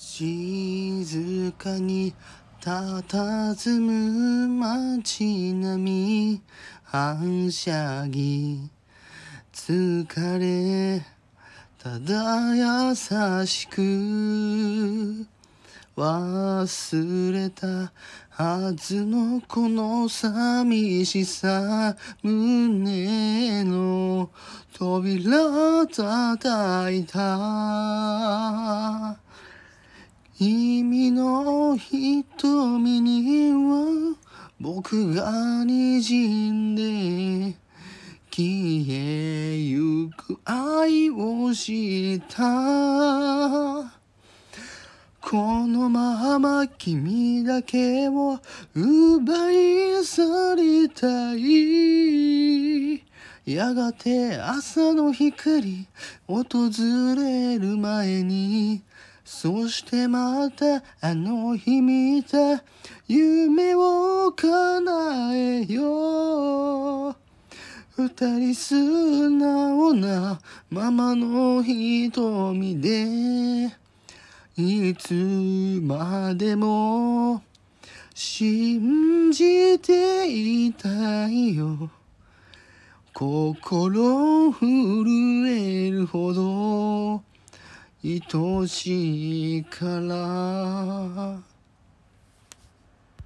静かに佇む街並み反射着疲れただ優しく忘れたはずのこの寂しさ胸の扉叩いた。君の瞳には僕が滲んで消えゆく愛をした。このまま君だけを奪い去りたいやがて朝の光訪れる前にそしてまたあの日見た夢を叶えよう。二人素直なままの瞳でいつまでも信じていたいよ。心震えるほど愛しいから。